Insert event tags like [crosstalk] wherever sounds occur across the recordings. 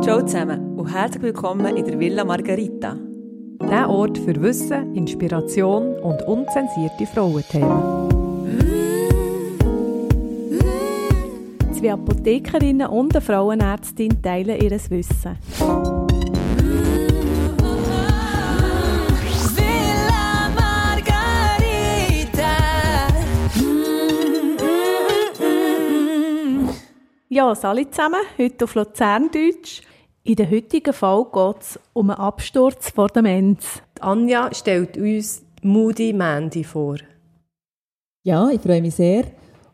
Ciao zusammen und herzlich willkommen in der Villa Margarita. Der Ort für Wissen, Inspiration und unzensierte Frauenthemen. Zwei Apothekerinnen und eine Frauenärztin teilen ihr Wissen. Villa Margarita. Ja, alle zusammen, heute auf Luzerndeutsch. In der heutigen Fall geht es um einen Absturz vor der Menz. Die Anja stellt uns Moody Mandy vor. Ja, ich freue mich sehr.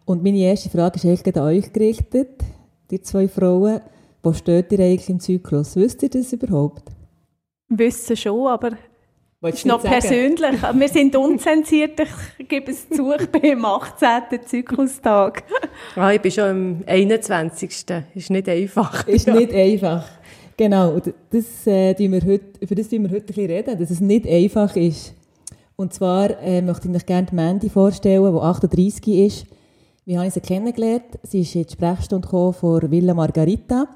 Und meine erste Frage ist eigentlich an euch gerichtet, die zwei Frauen. Wo steht ihr eigentlich im Zyklus? Wisst ihr das überhaupt? Wissen schon, aber es Willst ist noch persönlich. [laughs] Wir sind unzensiert, ich gebe es zu, ich bin am 18. Zyklustag. Ah, ich bin schon am 21. Ist nicht einfach. Ist nicht einfach. Genau, das, äh, wir heute, über das tun wir heute ein bisschen reden, dass es nicht einfach ist. Und zwar äh, möchte ich euch gerne Mandy vorstellen, die 38 ist. Wie habe ich sie kennengelernt? Sie ist in die Sprechstunde von Villa Margarita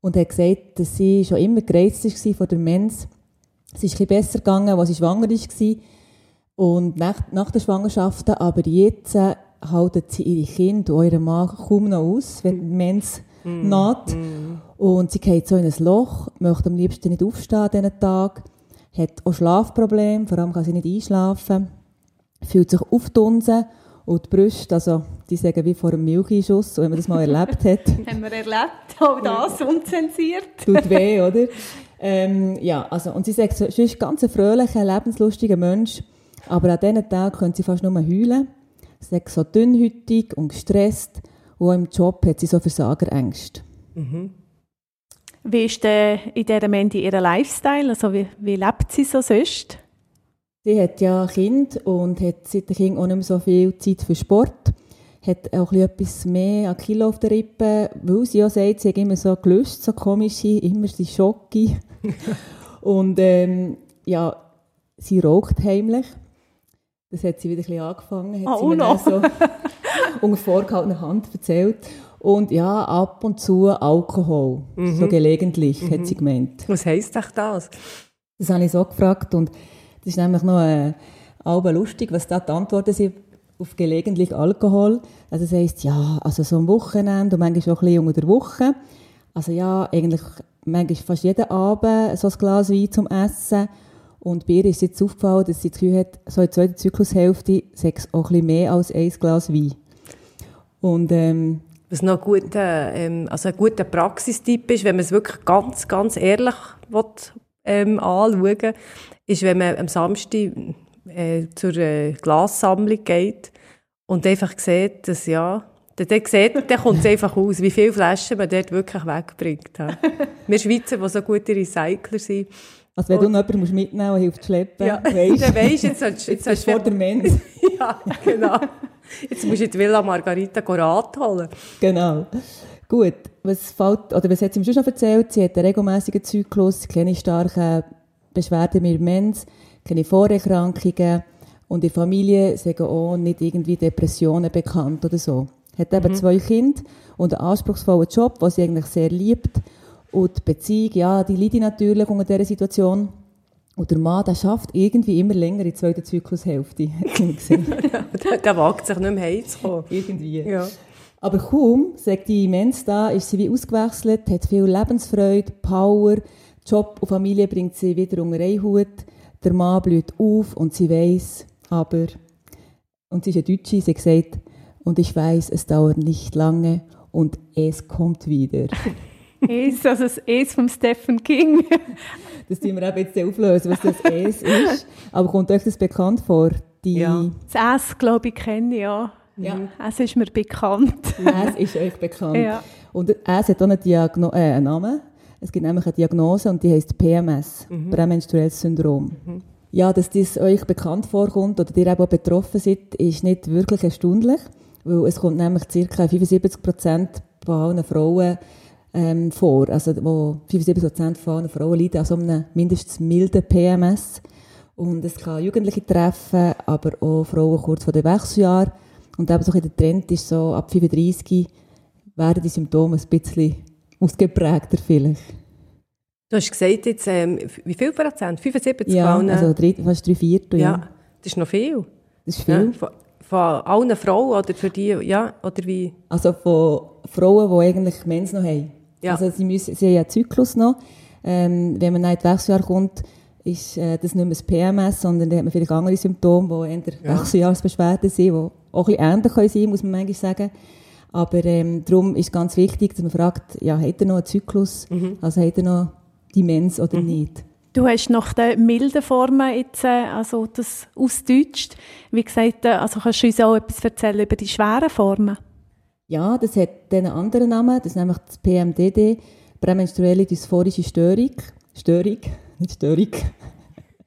und hat gesagt, dass sie schon immer gereizt war von der Mens. Es ist ein bisschen besser gegangen, als sie schwanger war. Und nach, nach der Schwangerschaft, aber jetzt äh, halten sie ihre Kinder und euren Mann kaum noch aus, wenn die Mens naht. Und sie geht so in ein Loch, möchte am liebsten nicht aufstehen an diesen Tag, hat auch Schlafprobleme, vor allem kann sie nicht einschlafen, fühlt sich aufdunsen und die Brüste, also die sagen wie vor einem Milchschuss, wenn man das mal erlebt hat, [laughs] Haben wir erlebt, auch das unzensiert. tut weh, oder? Ähm, ja, also, und sie sagt, so, sie ist ganz ein fröhlicher, lebenslustiger Mensch, aber an diesen Tagen können sie fast nur heulen. Sie sagt so dünnhütig und gestresst und auch im Job hat sie so Versagerängste. Wie ist denn in dieser Mandy ihr Lifestyle? Also wie, wie lebt sie so sonst? Sie hat ja ein Kind und hat seit dem Kind auch nicht mehr so viel Zeit für Sport. Hat auch ein bisschen etwas mehr an Kilo auf der Rippe, weil sie ja sagt, sie hat immer so gelöst, so komische, immer die Schocke. [laughs] und ähm, ja, sie raucht heimlich. Das hat sie wieder ein bisschen angefangen, hat Ah, sie auch mir so [laughs] unter vorgehaltener Hand erzählt. Und ja, ab und zu Alkohol, so gelegentlich, hat sie gemeint. Was heisst echt das? Das habe ich so gefragt und das ist nämlich noch äh, aber lustig, was da die Antworten sind auf gelegentlich Alkohol. Also das heisst, ja, also so am Wochenende und manchmal auch ein bisschen unter der Woche. Also ja, eigentlich manchmal fast jeden Abend so ein Glas Wein zum Essen. Und bei ihr ist jetzt aufgefallen, dass sie das Gefühl hat, so in der zweiten Zyklushälfte sei es auch ein bisschen mehr als ein Glas Wein. Und ähm, Was noch ein guter, ähm, also ein guter Praxistipp ist, wenn man es wirklich ganz, ganz ehrlich will, ähm, anschauen ist, wenn man am Samstag äh, zur äh, Glassammlung geht und einfach sieht, dass ja, dann, dann, sieht, dann kommt es [laughs] einfach aus, wie viele Flaschen man dort wirklich wegbringt. Ja. Wir Schweizer, die so gute Recycler sind, also wenn du noch jemanden mitnehmen musst, hilft schleppen, ja, [laughs] weisst, dann weisst jetzt, jetzt jetzt bist du vor der Mensch. [laughs] Ja, genau. Jetzt musst du die Villa Margarita Rat holen. Genau. Gut, was, fällt, oder was hat sie mir schon noch erzählt? Sie hat einen regelmäßigen Zyklus, keine starken Beschwerden mit Mens, keine Vorerkrankungen und in der Familie sagen auch nicht irgendwie Depressionen bekannt oder so. Hat eben zwei Kinder und einen anspruchsvollen Job, den sie eigentlich sehr liebt. Und die Beziehung, ja, die leidet natürlich unter dieser Situation. Und der Mann, der schafft irgendwie immer länger in der zweiten Zyklushälfte, [laughs] hat der, [laughs] der wagt sich nicht mehr heimzukommen. irgendwie. Ja. Aber kaum, sagt die Mensch da, ist sie wie ausgewechselt, hat viel Lebensfreude, Power, Job und Familie bringt sie wieder unter einen Hut. Der Mann blüht auf und sie weiß, aber, und sie ist eine Deutsche, sie gesagt, und ich weiß, es dauert nicht lange und es kommt wieder. [laughs] Es, also das Es von Stephen King. [laughs] Das tun wir eben jetzt auflösen, was das Es ist. Aber kommt euch das bekannt vor? Die, Ja. Das S, glaube ich, kenne ich, ja. Ja. Es ist mir bekannt. Es ist euch bekannt. Ja. Und es hat auch eine Diagno äh, einen Namen. Es gibt nämlich eine Diagnose und die heißt PMS, prämenstruelles Syndrom. Ja, dass das euch bekannt vorkommt oder ihr eben auch betroffen seid, ist nicht wirklich erstaunlich, weil es kommt nämlich ca. 75 Prozent von allen Frauen ähm, vor. Also wo 75 Prozent von allen Frauen leiden an so einem mindestens milden PMS. Und es kann Jugendliche treffen, aber auch Frauen kurz vor dem Wechseljahr. Und eben so ein der Trend ist so, ab 35 werden die Symptome ein bisschen ausgeprägter vielleicht. Du hast gesagt, jetzt, ähm, wie viel Prozent? 75 Ja, Frauen? also drei, fast drei Viertel, ja. ja, das ist noch viel. Das ist Ja, viel. von, von allen Frauen oder für die, ja, oder wie? Also von Frauen, die eigentlich Mens noch haben. Ja. Also sie, müssen, sie haben ja einen Zyklus noch. Ähm, wenn man nach ins Wechseljahr kommt, ist äh, das nicht mehr das PMS, sondern dann hat man vielleicht andere Symptome, die eher Wechseljahrsbeschwerden sind, die auch ein bisschen ähnlich können sein muss man manchmal sagen. Aber ähm, darum ist ganz wichtig, dass man fragt, ja, hat er noch einen Zyklus? Also hat er noch die Mens oder nicht? Du hast nach den milden Formen jetzt, äh, also das ausdeutscht. Wie gesagt, äh, also kannst du uns auch etwas erzählen über die schweren Formen? Ja, das hat einen anderen Namen, das ist nämlich das PMDD, prämenstruelle dysphorische Störung. Störung, [laughs] nicht Störung.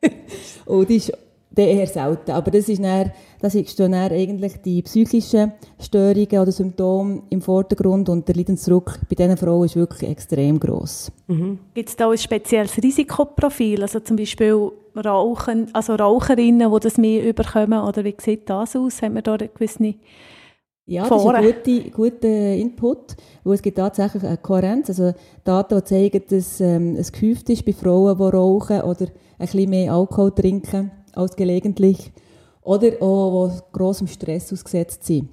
[laughs] Und die ist eher selten. Aber das ist dann, das stehen dann eigentlich die psychischen Störungen oder Symptome im Vordergrund und der Leidensdruck bei diesen Frauen ist wirklich extrem gross. Gibt es da ein spezielles Risikoprofil? Also zum Beispiel Rauchen, also Raucherinnen, die das mehr überkommen? Oder wie sieht das aus? Haben wir da gewisse... Ja, das ist ein guter, guter Input, weil es gibt tatsächlich eine Kohärenz. Also Daten, die zeigen, dass ähm, es gehäuft ist bei Frauen, die rauchen oder ein bisschen mehr Alkohol trinken als gelegentlich oder auch, die grossem Stress ausgesetzt sind.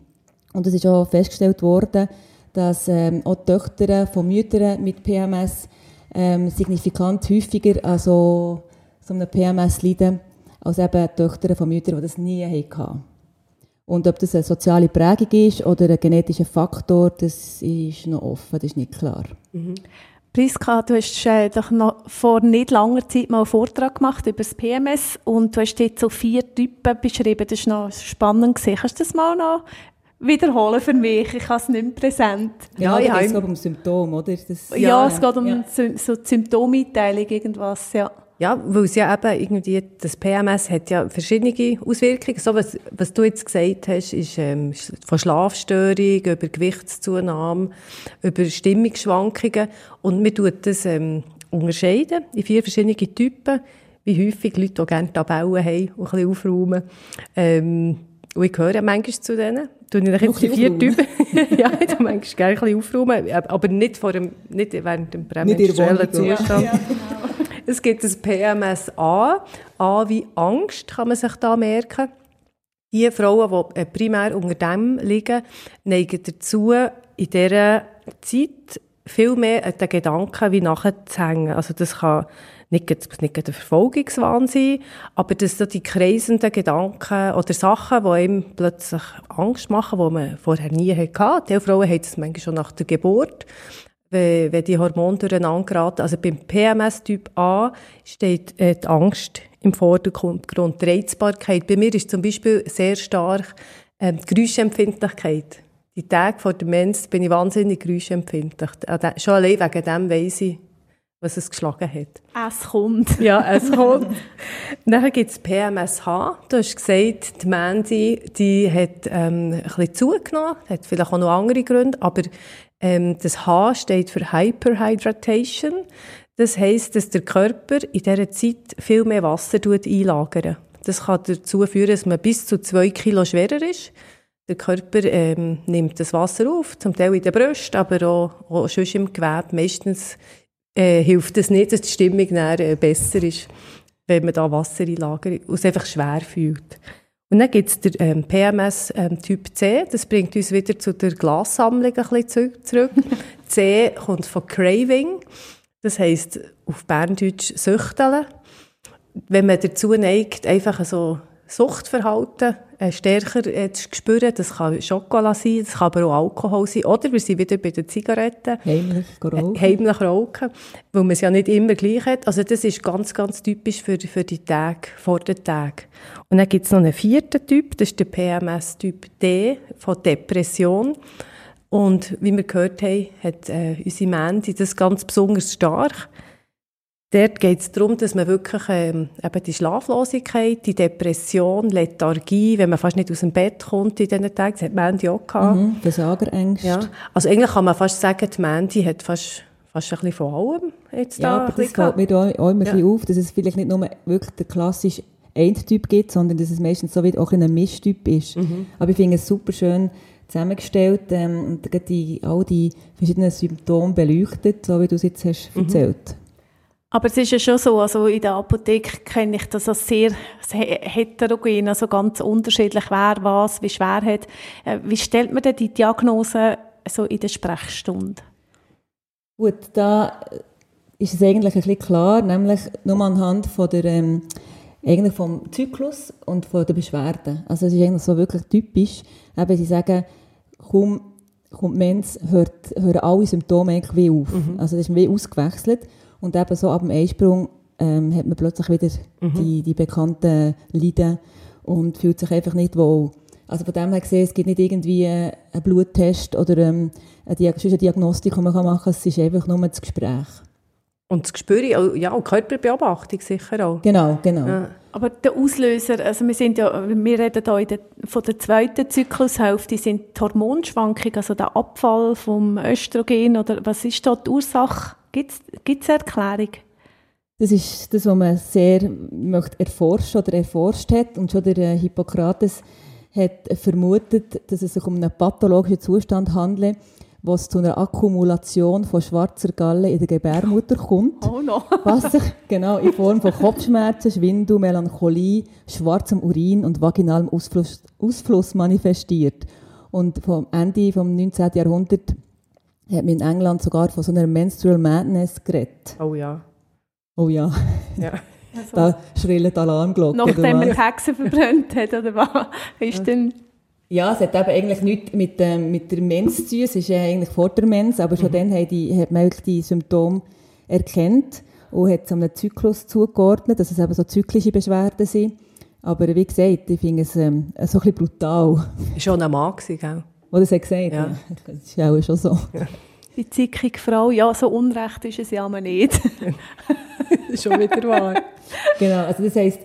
Und es ist auch festgestellt worden, dass ähm, auch Töchter von Müttern mit PMS ähm, signifikant häufiger an so, so einem PMS leiden, als eben Töchter von Müttern, die das nie hatten. Und ob das eine soziale Prägung ist oder ein genetischer Faktor, das ist noch offen, das ist nicht klar. Priska, du hast äh, doch noch vor nicht langer Zeit mal einen Vortrag gemacht über das PMS und du hast dort so vier Typen beschrieben. Das war noch spannend. Gewesen. Kannst du das mal noch wiederholen für mich? Ich habe es nicht mehr präsent. Ja, Ja, ja, ja, es geht um Symptome, oder? Das, Ja, es geht um Ja. So Symptomeinteilung, irgendwas, ja. Ja, weil es ja eben irgendwie, das PMS hat ja verschiedene Auswirkungen. So, was, was du jetzt gesagt hast, ist ähm, von Schlafstörung über Gewichtszunahme, über Stimmungsschwankungen. Und man tut das ähm, unterscheiden in vier verschiedene Typen, wie häufig Leute auch gerne Tabellen haben und ein bisschen aufräumen. Ähm, und ich gehöre manchmal zu denen. Tue ich jetzt die vier Typen. [laughs] ja, ich tue manchmal gerne ein bisschen aufräumen, aber nicht, vor dem, nicht während dem prämenstruellen Wohnung, ja. Zustand. Es gibt das PMS A. Wie Angst kann man sich da merken. Die Frauen, die äh, primär unter dem liegen, neigen dazu, in dieser Zeit viel mehr an den Gedanken wie nachzuhängen. Also das kann nicht, nicht ein Verfolgungswahn sein, aber dass so die kreisenden Gedanken oder Sachen, die einem plötzlich Angst machen, die man vorher nie hatte. Die Frauen haben das manchmal schon nach der Geburt wenn, wenn die Hormone durcheinander geraten. Also beim PMS-Typ A steht äh, die Angst im Vordergrund, die Reizbarkeit. Bei mir ist zum Beispiel sehr stark ähm, die Geräuschempfindlichkeit. Die Tage vor der Mens bin ich wahnsinnig geräuschempfindlich. Schon allein wegen dem weiss ich, was es geschlagen hat. Es kommt. Ja, es kommt. [laughs] Dann gibt es PMSH. Du hast gesagt, die Mandy, die hat ähm, ein bisschen zugenommen, hat vielleicht auch noch andere Gründe, aber ähm, das H steht für Hyperhydration. Das heisst, dass der Körper in dieser Zeit viel mehr Wasser tut einlagern. Das kann dazu führen, dass man bis zu zwei Kilo schwerer ist. Der Körper ähm, nimmt das Wasser auf, zum Teil in der Brust, aber auch, auch sonst im Gewebe. Meistens äh, hilft es nicht, dass die Stimmung dann, äh, besser ist, wenn man da Wasser einlagert und es einfach schwer fühlt. Und dann gibt es den ähm, PMS ähm, Typ C, das bringt uns wieder zu der Glassammlung ein bisschen zu- zurück. [laughs] C kommt von Craving, das heisst auf Berndeutsch Süchteln. Wenn man dazu neigt, einfach so Suchtverhalten äh, stärker äh, zu spüren, das kann Schokolade sein, das kann aber auch Alkohol sein, oder wir sind wieder bei den Zigaretten Heimlich geraucht. heimlich rauchen, weil man es ja nicht immer gleich hat. Also das ist ganz, ganz typisch für, für die Tage, vor den Tagen. Und dann gibt es noch einen vierten Typ, das ist der PMS-Typ D von Depression. Und wie wir gehört haben, hat äh, unsere Mandy das ganz besonders stark. Dort geht es darum, dass man wirklich ähm, eben die Schlaflosigkeit, die Depression, Lethargie, wenn man fast nicht aus dem Bett kommt in diesen Tagen, das hat Mandy auch gehabt. Mhm, Versagerängste. Ja, also eigentlich kann man fast sagen, die Mandy hat fast, fast ein bisschen von allem jetzt Ja, da aber das fällt mir auch immer Ja. ein bisschen auf, dass es vielleicht nicht nur wirklich der klassische Endtyp gibt, sondern dass es meistens so wie auch ein Mischtyp ist. Mhm. Aber ich finde es super schön zusammengestellt ähm, und die, all die verschiedenen Symptome beleuchtet, so wie du es jetzt hast Mhm. erzählt. Aber es ist ja schon so, also in der Apotheke kenne ich das als sehr heterogen, also ganz unterschiedlich, wer was, wie schwer hat. Äh, wie stellt man denn die Diagnose so in der Sprechstunde? Gut, da ist es eigentlich ein bisschen klar, nämlich nur anhand von der, ähm, eigentlich vom Zyklus und von der Beschwerden. Also es ist eigentlich so wirklich typisch, eben sie sagen, kaum kommt Mens, hört, hören alle Symptome eigentlich wie auf. Mhm. Also das ist wie ausgewechselt und eben so ab dem Einsprung ähm, hat man plötzlich wieder mhm. die, die bekannten Leiden und fühlt sich einfach nicht wohl. Also von dem her gesehen, es gibt nicht irgendwie einen Bluttest oder ähm, eine, eine Diagnostik, die man machen kann. Es ist einfach nur das Gespräch. Und das Gespür, ja, und Körperbeobachtung sicher auch. Genau, genau. Ja. Aber der Auslöser, also wir sind ja, wir reden hier von der zweiten Zyklushälfte, sind die Hormonschwankungen, also der Abfall vom Östrogen oder was ist da die Ursache? Gibt es eine Erklärung? Das ist das, was man sehr möchte erforschen oder erforscht hat und schon der äh, Hippokrates hat vermutet, dass es sich um einen pathologischen Zustand handelt, wo es zu einer Akkumulation von schwarzer Galle in der Gebärmutter kommt, oh no. [laughs] was sich genau in Form von Kopfschmerzen, Schwindel, Melancholie, schwarzem Urin und vaginalem Ausfluss, Ausfluss manifestiert. Und vom Ende des 19. Jahrhunderts hat man in England sogar von so einer Menstrual Madness geredet. Oh ja. Oh ja. ja. Also, [laughs] da schrillen die Alarmglocken. Nachdem man die Hexen verbrannt hat, oder was? Ist denn ja, es hat eben eigentlich nichts mit, ähm, mit der Mens zu tun. Es ist ja eigentlich vor der Mens, aber schon mhm. dann hat, die, hat man wirklich die Symptome erkannt und hat es einem Zyklus zugeordnet, dass es eben so zyklische Beschwerden sind. Aber wie gesagt, ich finde es ähm, so ein bisschen brutal. Schon ein Mann gewesen, gell? Oder es hat gesagt, ja. ja. Das ist auch schon so. Ja. Die zickige Frau, ja, so unrecht ist es ja mal nicht. [laughs] schon wieder wahr. Genau, also das heisst,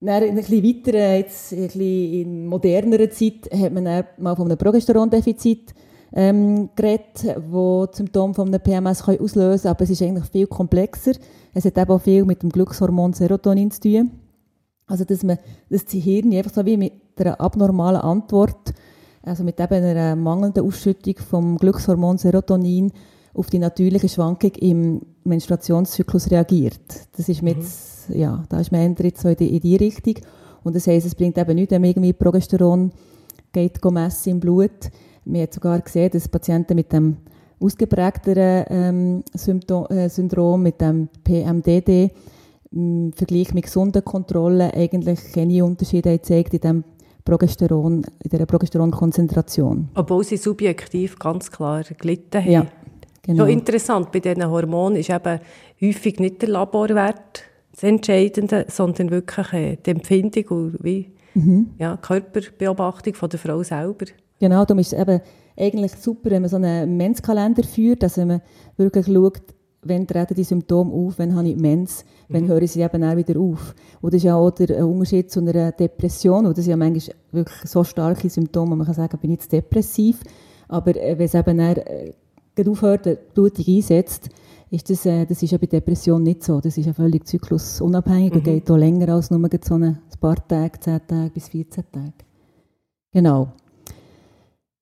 dann ein bisschen weiter, jetzt ein bisschen in modernerer Zeit, hat man dann mal von einem Progesterondefizit ähm, geredet, wo die Symptome von einem PMS können auslösen können, aber es ist eigentlich viel komplexer. Es hat eben auch viel mit dem Glückshormon Serotonin zu tun. Also, dass man das Hirn einfach so wie mit einer abnormalen Antwort, also mit eben einer mangelnden Ausschüttung vom Glückshormon Serotonin auf die natürliche Schwankung im Menstruationszyklus reagiert. Das ist mit mhm ja, da ist man eher so in die, in die Richtung. Und das heisst, es bringt eben nicht, wenn man irgendwie Progesteron geht messen im Blut. Man hat sogar gesehen, dass Patienten mit dem ausgeprägteren ähm, Symptom, äh, Syndrom, mit dem PMDD, im Vergleich mit gesunden Kontrollen eigentlich keine Unterschiede zeigt in dem Progesteron, in dieser Progesteronkonzentration. Obwohl sie subjektiv ganz klar gelitten haben. Ja, genau. So interessant bei diesen Hormonen ist eben häufig nicht der Laborwert das Entscheidende, sondern wirklich äh, die Empfindung und wie, mhm. ja, Körperbeobachtung von der Frau selber. Genau, darum ist es eben eigentlich super, wenn man so einen Menskalender führt, dass man wirklich schaut, wenn treten die Symptome auf, wenn habe ich Mens, wenn mhm. hören sie eben auch wieder auf. Und das ist ja auch der Unterschied zu einer Depression, und das sind ja manchmal wirklich so starke Symptome, man kann sagen, bin ich jetzt depressiv, aber äh, wenn es eben dann, äh, aufhört, die Blutung einsetzt, ist das, äh, das ist ja bei Depression nicht so. Das ist ja völlig zyklusunabhängig mhm. und geht auch länger als nur so ein paar Tage, 10 Tage bis 14 Tage. Genau.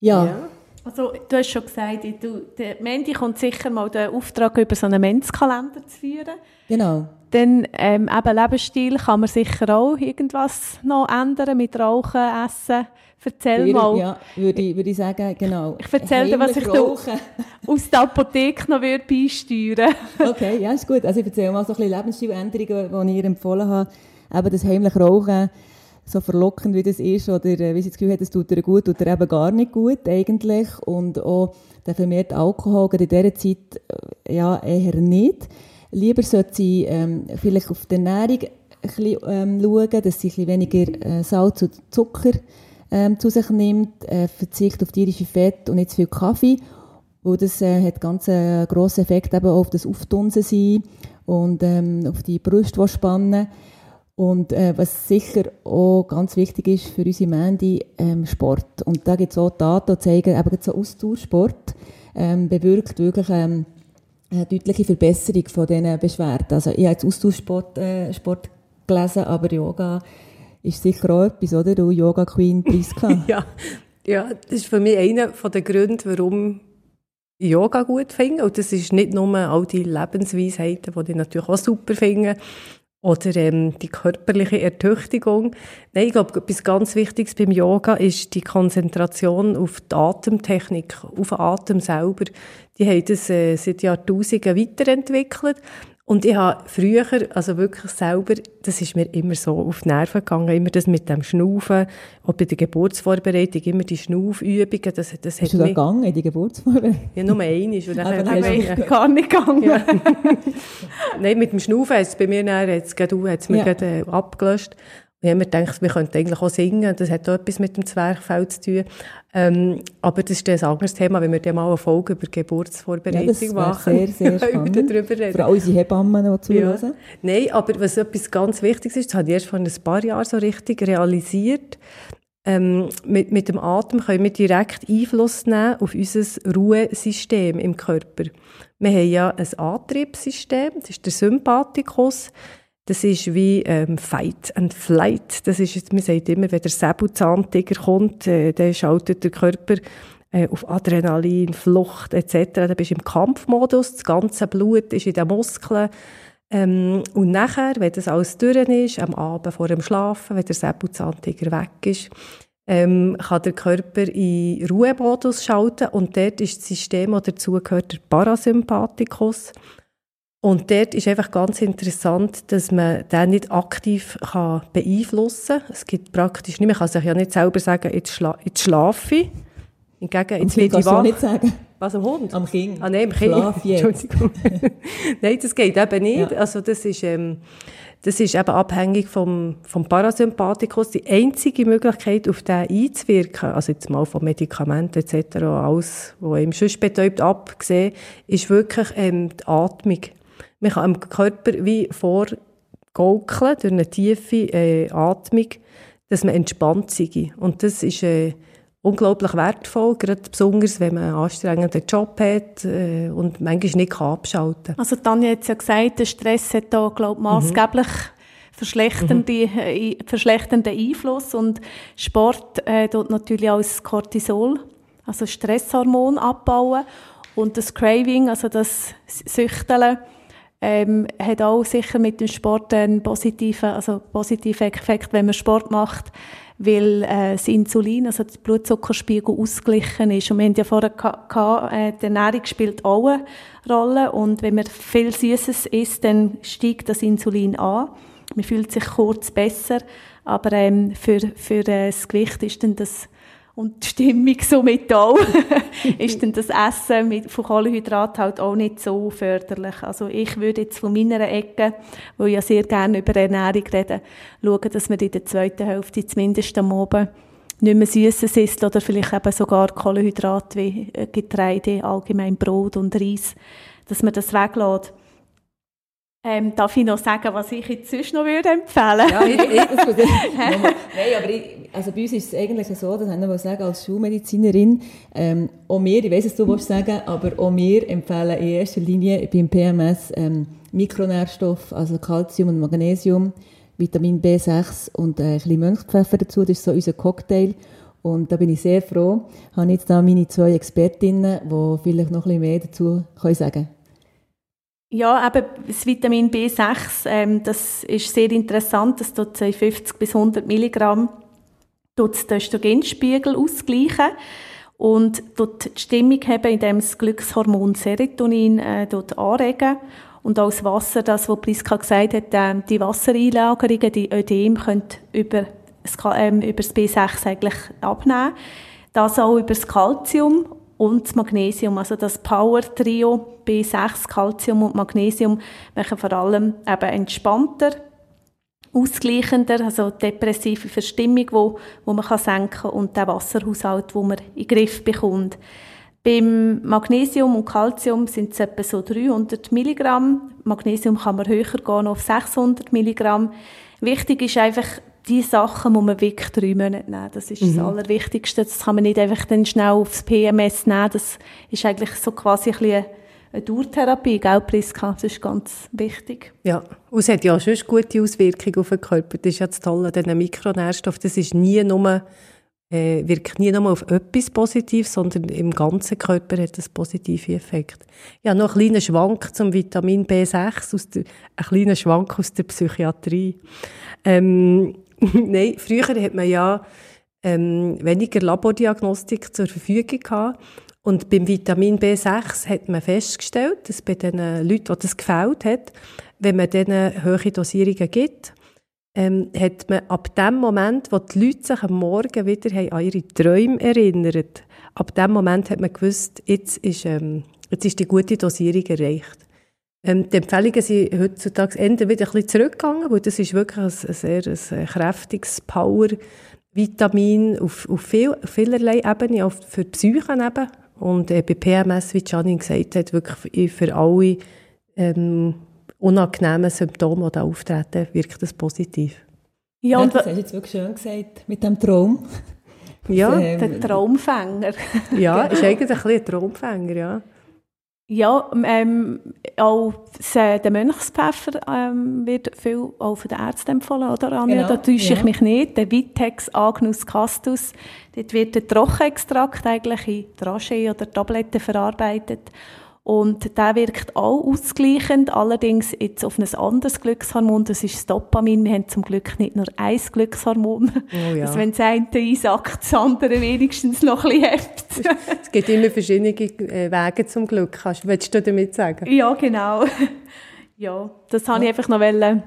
Ja. ja. Also, du hast schon gesagt, du, der Mandy kommt sicher mal den Auftrag über so einen Menzkalender zu führen. Genau. Dann ähm, eben Lebensstil kann man sicher auch irgendwas noch ändern mit Rauchen, Essen. Erzähl würde, mal. Ja, würde ich, würde ich sagen, genau. Ich erzähle dir, was ich da [laughs] aus der Apotheke noch würde beisteuern Okay, ja, ist gut. Also ich erzähle mal so ein bisschen Lebensstiländerungen, die ich ihr empfohlen habe. Eben das heimliche Rauchen, so verlockend wie das ist, oder äh, wie sie das Gefühl hat, es tut ihr gut, tut ihr eben gar nicht gut eigentlich. Und auch der vermehrte Alkohol, in dieser Zeit, äh, ja, eher nicht. Lieber sollte sie ähm, vielleicht auf die Ernährung ein bisschen ähm, schauen, dass sie ein weniger äh, Salz und Zucker ähm, zu sich nimmt, äh, verzichtet auf tierische Fett und nicht zu viel Kaffee. Weil das äh, hat ganz einen grossen Effekt eben auf das Auftunsen sein und ähm, auf die Brust, die spannen. Und äh, was sicher auch ganz wichtig ist für unsere Mandy, ähm, Sport. Und da gibt es auch Daten, die zeigen, eben so Austauschsport ähm, bewirkt wirklich ähm, eine deutliche Verbesserung von diesen Beschwerden. Also ich habe jetzt Austauschsport äh, Sport gelesen, aber Yoga ist sicher auch etwas, oder? Du Yoga Queen Priska. [laughs] ja. ja, das ist für mich einer der Gründe, warum Yoga gut finden. Und das ist nicht nur all die Lebensweisheiten, die ich natürlich auch super finde, oder ähm, die körperliche Ertüchtigung. Nein, ich glaube, etwas ganz Wichtiges beim Yoga ist die Konzentration auf die Atemtechnik, auf den Atem selber. Die haben das äh, seit Jahrtausenden weiterentwickelt. Und ich habe früher, also wirklich selber, das ist mir immer so auf die Nerven gegangen, immer das mit dem Schnaufen, auch bei der Geburtsvorbereitung, immer die Schnaufübungen, das, das Bist du da gegangen in die Geburtsvorbereitung? [laughs] Ja, nur einmal. Und dann aber dann ich [laughs] gar nicht gegangen. Ja. [laughs] Nein, mit dem Schnaufen hat es bei mir dann, hat's, du, hat's mir ja. gerade, äh, abgelöscht. Ich habe mir gedacht, wir könnten eigentlich auch singen. Das hat auch etwas mit dem Zwerchfell zu tun. Ähm, aber das ist ein anderes Thema, wenn wir dann mal eine Folge über Geburtsvorbereitung ja, machen. sehr, [laughs] sehr spannend. darüber reden. Für unsere Hebammen, die zuhören. Ja. Nein, aber was etwas ganz Wichtiges ist, das habe ich erst vor ein paar Jahren so richtig realisiert. Ähm, mit, mit dem Atem können wir direkt Einfluss nehmen auf unser Ruhesystem im Körper. Wir haben ja ein Antriebssystem, das ist der Sympathikus. Das ist wie ähm, Fight and Flight. Das ist, man sagt immer, wenn der Säbelzahntiger kommt, äh, dann schaltet der Körper äh, auf Adrenalin, Flucht etc. Dann bist du im Kampfmodus, das ganze Blut ist in den Muskeln. Ähm, und nachher, wenn das alles durch ist, am Abend vor dem Schlafen, wenn der Säbelzahntiger weg ist, ähm, kann der Körper in Ruhemodus schalten und dort ist das System, das dazugehört, der Parasympathikus. Und dort ist einfach ganz interessant, dass man den nicht aktiv kann beeinflussen kann. Es gibt praktisch nicht, man kann sich ja nicht selber sagen, jetzt, schla jetzt schlafe ich. Hingegen, jetzt werde ich wach. nicht sagen. Was, am Hund? Am Kind. Ah, nein, am Kind. Schlaf jetzt. Entschuldigung. [laughs] nein, das geht eben nicht. Ja. Also das ist, ähm, das ist eben abhängig vom, vom Parasympathikus. Die einzige Möglichkeit, auf den einzuwirken, also jetzt mal von Medikamenten etc., alles, was ihm sonst betäubt, abgesehen, ist wirklich ähm, die Atmung. Man kann dem Körper wie vorgaukeln durch eine tiefe äh, Atmung, dass man entspannt sei. Und das ist äh, unglaublich wertvoll, gerade besonders, wenn man einen anstrengenden Job hat äh, und manchmal nicht kann abschalten kann. Also Tanja hat ja gesagt, der Stress hat da, glaube ich, maßgeblich mhm. verschlechternde, mhm. äh, verschlechternden Einfluss und Sport äh, tut natürlich auch das Cortisol, also Stresshormon abbauen und das Craving, also das Süchteln, ähm, hat auch sicher mit dem Sport einen positiven, also positiven Effekt, wenn man Sport macht, weil äh, das Insulin, also der Blutzuckerspiegel ausgeglichen ist. Und wir haben ja vorher gehabt, äh, die Ernährung spielt auch eine Rolle und wenn man viel Süßes isst, dann steigt das Insulin an. Man fühlt sich kurz besser, aber ähm, für, für äh, das Gewicht ist dann das und die Stimmung somit auch, [laughs] ist dann das Essen mit, von Kohlenhydraten halt auch nicht so förderlich. Also ich würde jetzt von meiner Ecke, wo ich ja sehr gerne über Ernährung rede, schauen, dass man in der zweiten Hälfte zumindest am Abend nicht mehr Süßes isst oder vielleicht eben sogar Kohlenhydrate wie äh, Getreide, allgemein Brot und Reis, dass man das weglässt. Ähm, darf ich noch sagen, was ich jetzt sonst noch würde empfehlen? Ja, ich, ich, [laughs] Nein, aber ich, also bei uns ist es eigentlich so, das haben wir sagen, als Schulmedizinerin, ähm, auch wir, ich weiss, was du willst sagen, aber auch wir empfehlen in erster Linie beim PMS ähm, Mikronährstoff, also Calcium und Magnesium, Vitamin B6 und äh, ein bisschen Mönchspfeffer dazu, das ist so unser Cocktail. Und da bin ich sehr froh, habe jetzt da meine zwei Expertinnen, die vielleicht noch ein bisschen mehr dazu können sagen können. Ja, eben das Vitamin B6, ähm, das ist sehr interessant. Das tut 50 bis 100 Milligramm tut den Östrogenspiegel ausgleichen und tut die Stimmung haben, indem das Glückshormon Serotonin äh, dort anregen und auch das Wasser, das, was Priska gesagt hat, äh, die Wassereinlagerungen, die Ödem können über das, ähm, über das B6 eigentlich abnehmen. Das auch über das Calcium und das Magnesium, also das Power-Trio B6, Calcium und Magnesium, machen vor allem eben entspannter, ausgleichender, also depressive Verstimmung, wo, wo man kann senken und der Wasserhaushalt, wo man in den Griff bekommt. Beim Magnesium und Calcium sind es etwa so 300 Milligramm. Magnesium kann man höher gehen auf 600 Milligramm. Wichtig ist einfach, die Sachen muss man wirklich drei Monate nehmen. Das ist mhm. das Allerwichtigste. Das kann man nicht einfach dann schnell aufs PMS nehmen. Das ist eigentlich so quasi ein bisschen eine Dauertherapie, gell, Priska? Das ist ganz wichtig. Ja, und es hat ja sonst gute Auswirkungen auf den Körper. Das ist ja das Tolle an diesen Mikronährstoffen. Das ist nie nur äh, wirkt nie nur auf etwas positiv, sondern im ganzen Körper hat es positive Effekt. Ja, noch einen kleinen Schwank zum Vitamin B6, aus der, einen kleinen Schwank aus der Psychiatrie. Ähm, [laughs] Nein, früher hat man ja ähm, weniger Labordiagnostik zur Verfügung gehabt. Und beim Vitamin B6 hat man festgestellt, dass bei den Leuten, die das gefällt hat, wenn man denen hohe Dosierungen gibt, ähm, hat man ab dem Moment, wo die Leute sich am Morgen wieder an ihre Träume erinnern, ab dem Moment hat man gewusst, jetzt ist, ähm, jetzt ist die gute Dosierung erreicht. Ähm, die Empfehlungen sind heutzutage Ende wieder ein bisschen zurückgegangen, weil das ist wirklich ein, ein sehr ein kräftiges Power-Vitamin auf, auf, viel, auf vielerlei Ebenen, auch für die Psyche eben. Und äh, bei PMS, wie Janine gesagt hat, wirklich für alle ähm, unangenehmen Symptome, die da auftreten, wirkt das positiv. Ja, und ja, das hast du jetzt wirklich schön gesagt, mit dem Traum. Ja, [laughs] ähm, der Traumfänger. ja, [laughs] ist eigentlich ein bisschen ein Traumfänger, ja. Ja, ähm, auch der Mönchspfeffer ähm, wird viel auch von den Ärzten empfohlen, oder Anja? Genau, da täusche ja. ich mich nicht. Der Vitex Agnus castus, dort wird der Trockenextrakt eigentlich in Dragé oder Tabletten verarbeitet. Und der wirkt auch ausgleichend, allerdings jetzt auf ein anderes Glückshormon, das ist das Dopamin. Wir haben zum Glück nicht nur ein Glückshormon, oh ja. dass wenn das eine einsackt, das andere wenigstens noch ein bisschen hebt. es gibt immer verschiedene äh, Wege zum Glück, willst du damit sagen? Ja, genau. [laughs] ja, das wollte ja. ich einfach noch wollen,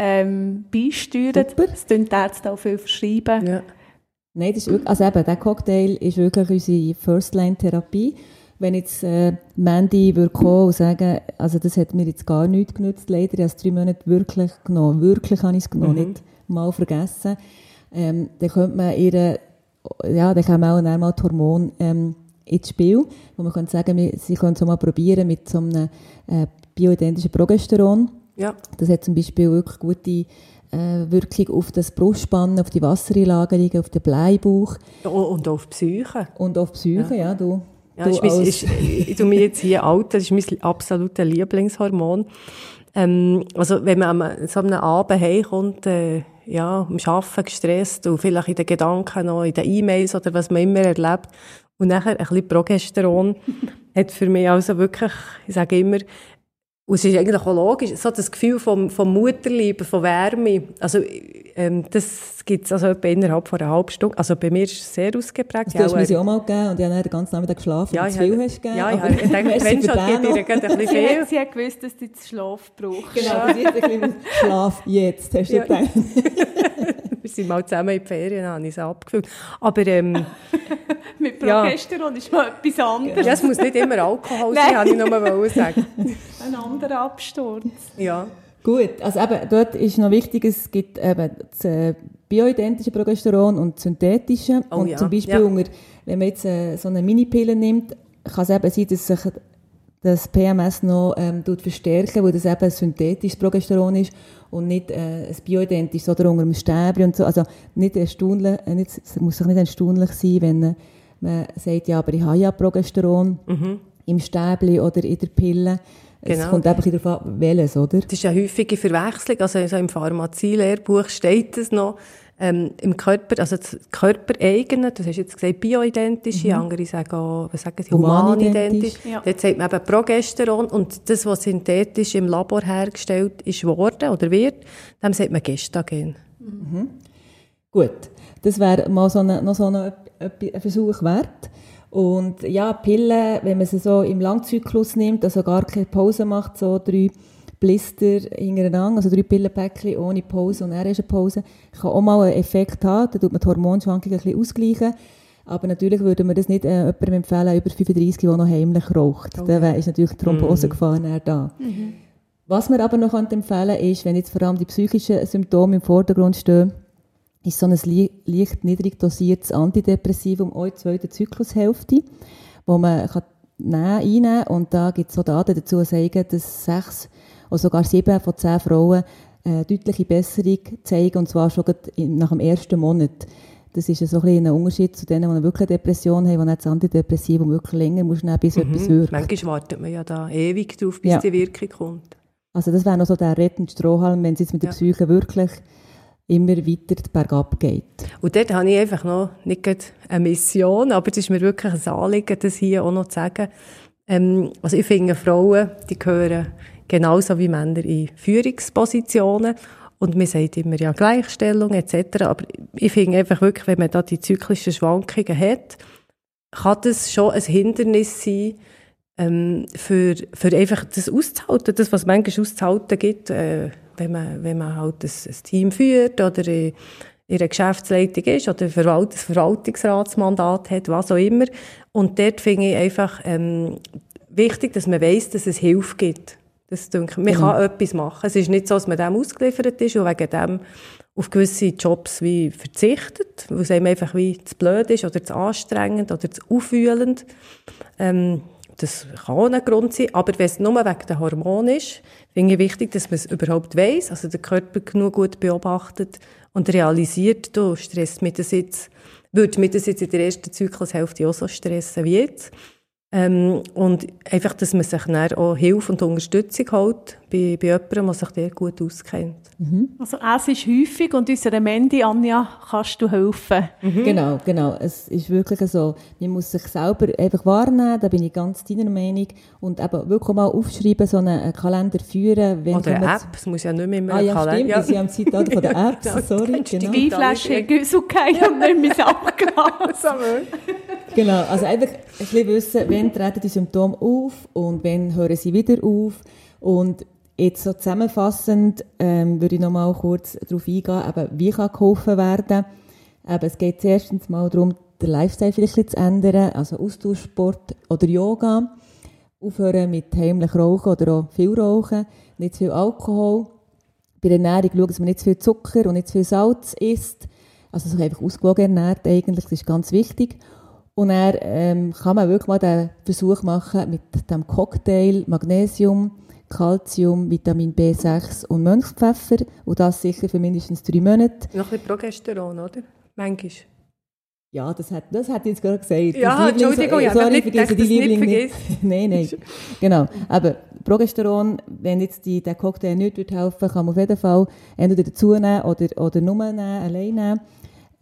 ähm, beisteuern. Super. Das tun die Ärzte auch viel verschreiben. Ja. Nein, das ist wirklich, also eben, der Cocktail ist wirklich unsere First-Line-Therapie wenn jetzt äh, Mandy würde kommen und sagen, also das hat mir jetzt gar nichts genützt, leider, ich habe es drei Monate wirklich genommen, wirklich habe ich es genommen, mhm. nicht mal vergessen, ähm, dann könnte man ihre, ja, dann kommen auch einmal die Hormone ähm, ins Spiel, wo man könnte sagen, sie können es mal probieren mit so einem äh, bioidentischen Progesteron. Ja. Das hat zum Beispiel wirklich gute äh, Wirkung auf das Brustspannen, auf die Wassereinlagerung, auf den Bleibauch. Und auf die Psyche. Und auf die Psyche, ja, ja du ja, ist mein, ist, ich tue mich jetzt hier alt, das ist mein absolutes Lieblingshormon. Ähm, also, wenn man an so einem Abend heimkommt, äh, ja, am Arbeiten gestresst und vielleicht in den Gedanken noch, in den E-Mails oder was man immer erlebt, und nachher ein bisschen Progesteron, hat für mich also wirklich, ich sage immer, und es ist eigentlich auch logisch, so das Gefühl vom, vom Mutterliebe, von Wärme, also ähm, das gibt es also etwa innerhalb von einer halben Stunde. Also bei mir ist es sehr ausgeprägt. Also du hast mir sie auch mal gegeben und ich habe den ganzen Nachmittag geschlafen ja, und zu viel hast gegeben. Ja, ja, ich denke, wenn schon, gebe ich dir ein bisschen [laughs] viel. Sie hat gewusst, dass du jetzt Schlaf brauchst. Genau, sie hat ein bisschen Schlaf jetzt, hast du ja. gedacht. [laughs] Wir sind mal zusammen in die Ferien, habe ich es abgefüllt. Aber ähm, [laughs] Mit Progesteron ja. ist mal etwas anderes. Ja, es muss nicht immer Alkohol sein, habe ich nur mal sagen. [laughs] Ein anderer Absturz. Ja. Gut, also eben, dort ist noch wichtig, es gibt eben das äh, bioidentische Progesteron und das synthetische. Oh, und ja. zum Beispiel, ja. unter, wenn man jetzt äh, so eine Minipille nimmt, kann es eben sein, dass sich das PMS noch ähm, verstärken, weil das eben synthetisches Progesteron ist und nicht äh, ein bioidentisches oder unter dem Stäbchen und so. Also nicht erstaunlich, äh, nicht, es muss doch nicht erstaunlich sein, wenn äh, man sagt, ja, aber ich habe ja Progesteron mhm. im Stäbchen oder in der Pille. Genau. Es kommt einfach darauf an, welches, oder? Das ist eine häufige Verwechslung. Also, also im Pharmazie-Lehrbuch steht es noch, ähm, im Körper, also das Körpereigene, du hast jetzt gesagt bioidentische, mhm. andere sagen auch, was sagen sie, humanidentisch. Human ja. Dort sagt man eben Progesteron und das, was synthetisch im Labor hergestellt ist worden oder wird, dem sagt man Gestagen. Mhm. Gut, das wäre mal so eine, noch so eine, ein Versuch wert. Und ja, Pillen, wenn man sie so im Langzyklus nimmt, also gar keine Pause macht, so drei Blister hintereinander, also drei Pillenpäckchen ohne Pause und er ist eine Pause, kann auch mal einen Effekt haben, da tut man die Hormonschwankungen ein bisschen ausgleichen. Aber natürlich würde man das nicht äh, jemandem empfehlen, über 35, der noch heimlich raucht. Okay. Da ist natürlich die Thrombosegefahr mhm. da. Mhm. Was man aber noch empfehlen kann, ist, wenn jetzt vor allem die psychischen Symptome im Vordergrund stehen, ist so ein leicht niedrig dosiertes Antidepressivum auch in der zweiten Zyklushälfte, wo man kann einnehmen kann. Und da gibt es so Daten dazu, die sagen, dass sechs oder sogar sieben von zehn Frauen eine äh, deutliche Besserung zeigen, und zwar schon nach dem ersten Monat. Das ist so ein, ein Unterschied zu denen, die wirklich eine Depression haben, die nicht das Antidepressivum wirklich länger muss nehmen, bis mhm. etwas wirkt. Manchmal wartet man ja da ewig drauf, bis ja. die Wirkung kommt. Also das wäre noch so der rettende Strohhalm, wenn es jetzt mit der ja. Psyche wirklich immer weiter bergab geht. Und dort habe ich einfach noch nicht eine Mission, aber es ist mir wirklich ein Anliegen, das hier auch noch zu sagen. Ähm, also ich finde, Frauen, die gehören genauso wie Männer in Führungspositionen. Und man sagt immer ja Gleichstellung etc. Aber ich finde einfach wirklich, wenn man da die zyklischen Schwankungen hat, kann das schon ein Hindernis sein, ähm, für, für einfach das auszuhalten, das, was manchmal auszuhalten gibt, äh, wenn, man, wenn man halt ein, ein Team führt oder in, in einer Geschäftsleitung ist oder ein Verwalt Verwaltungsratsmandat hat, was auch immer. Und dort finde ich einfach ähm, wichtig, dass man weiß, dass es Hilfe gibt. Das denke man kann mhm. etwas machen. Es ist nicht so, dass man dem ausgeliefert ist und wegen dem auf gewisse Jobs wie verzichtet, weil es einem einfach wie zu blöd ist oder zu anstrengend oder zu aufwühlend. Ähm, das kann auch ein Grund sein, aber wenn es nur wegen der Hormone ist, finde ich wichtig, dass man es überhaupt weiß, also der Körper genug gut beobachtet und realisiert, du stresst mit das jetzt, würde mit das jetzt in der ersten Zyklushälfte auch so stressen wie jetzt. Ähm, und einfach, dass man sich dann auch Hilfe und Unterstützung holt bei, bei jemandem, der sich der gut auskennt. Mhm. Also es ist häufig und unserer Mandy, Anja, kannst du helfen. Mhm. Genau, genau. Es ist wirklich so, man muss sich selber einfach wahrnehmen, da bin ich ganz deiner Meinung, und eben wirklich mal aufschreiben, so einen Kalender führen. Wenn Oder eine App, es muss ja nicht mehr immer ah, ja, Kalender. Stimmt, ja, stimmt, wir sind am Zeitalter von der [laughs] Apps, sorry. Genau. Die Weinflasche in Güsselkeim und nicht mehr abgelassen. [laughs] genau, also einfach ein bisschen wissen, wenn treten die Symptome auf und wenn hören sie wieder auf und Jetzt so zusammenfassend ähm, würde ich noch mal kurz darauf eingehen, eben, wie kann geholfen werden. Eben, es geht erstens mal darum, den Lifestyle vielleicht zu ändern, also Austauschsport oder Yoga, aufhören mit heimlich Rauchen oder auch viel Rauchen, nicht zu viel Alkohol. Bei der Ernährung schauen, dass man nicht zu viel Zucker und nicht zu viel Salz isst, also sich einfach ausgewogen ernährt eigentlich, das ist ganz wichtig. Und dann ähm, kann man wirklich mal den Versuch machen mit dem Cocktail Magnesium, Calcium, Vitamin B6 und Mönchspfeffer. Und das sicher für mindestens drei Monate. Noch ein bisschen Progesteron, oder? Manchmal. Ja, das hat, das hat jetzt gerade gesagt. Ja, Entschuldigung, ja, sorry, nicht, vergesse die Liebling nicht. nein, nein. Genau. Aber Progesteron, wenn jetzt die, der Cocktail nicht wird helfen, kann man auf jeden Fall entweder dazu nehmen oder, oder nur nehmen, allein nehmen.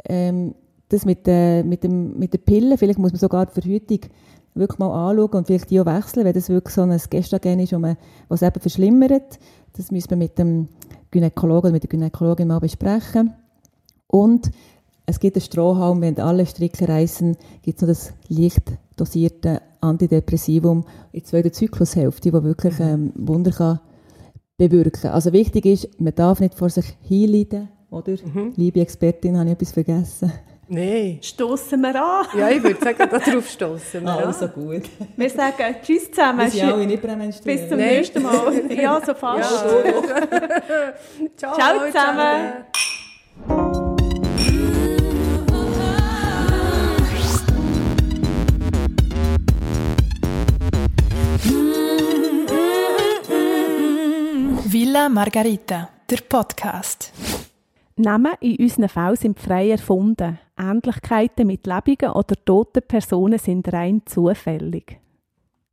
Ähm, das mit, äh, mit, dem, mit der Pille, vielleicht muss man sogar die Verhütung wirklich mal anschauen und vielleicht die auch wechseln, wenn das wirklich so ein Gestagen ist, was eben verschlimmert. Das müssen wir mit dem Gynäkologen oder mit der Gynäkologin mal besprechen. Und es gibt einen Strohhalm, wenn alle Stricke reißen, gibt es noch das leicht dosierte Antidepressivum in der zweiten Zyklushälfte, das wirklich mhm. ähm, Wunder kann bewirken. Also wichtig ist, man darf nicht vor sich hinleiden, oder? Mhm. Liebe Expertin, habe ich etwas vergessen? Nein. Stoßen wir an. Ja, ich würde sagen, darauf stoßen wir Also gut. Wir sagen Tschüss zusammen. Wir sind alle nicht Bis zum Nein. nächsten Mal. [laughs] Ja, so fast. Ja. [laughs] Ciao, Ciao zusammen. Villa Margarita, der Podcast. Namen in unseren Fällen sind frei erfunden. Ähnlichkeiten mit lebenden oder toten Personen sind rein zufällig.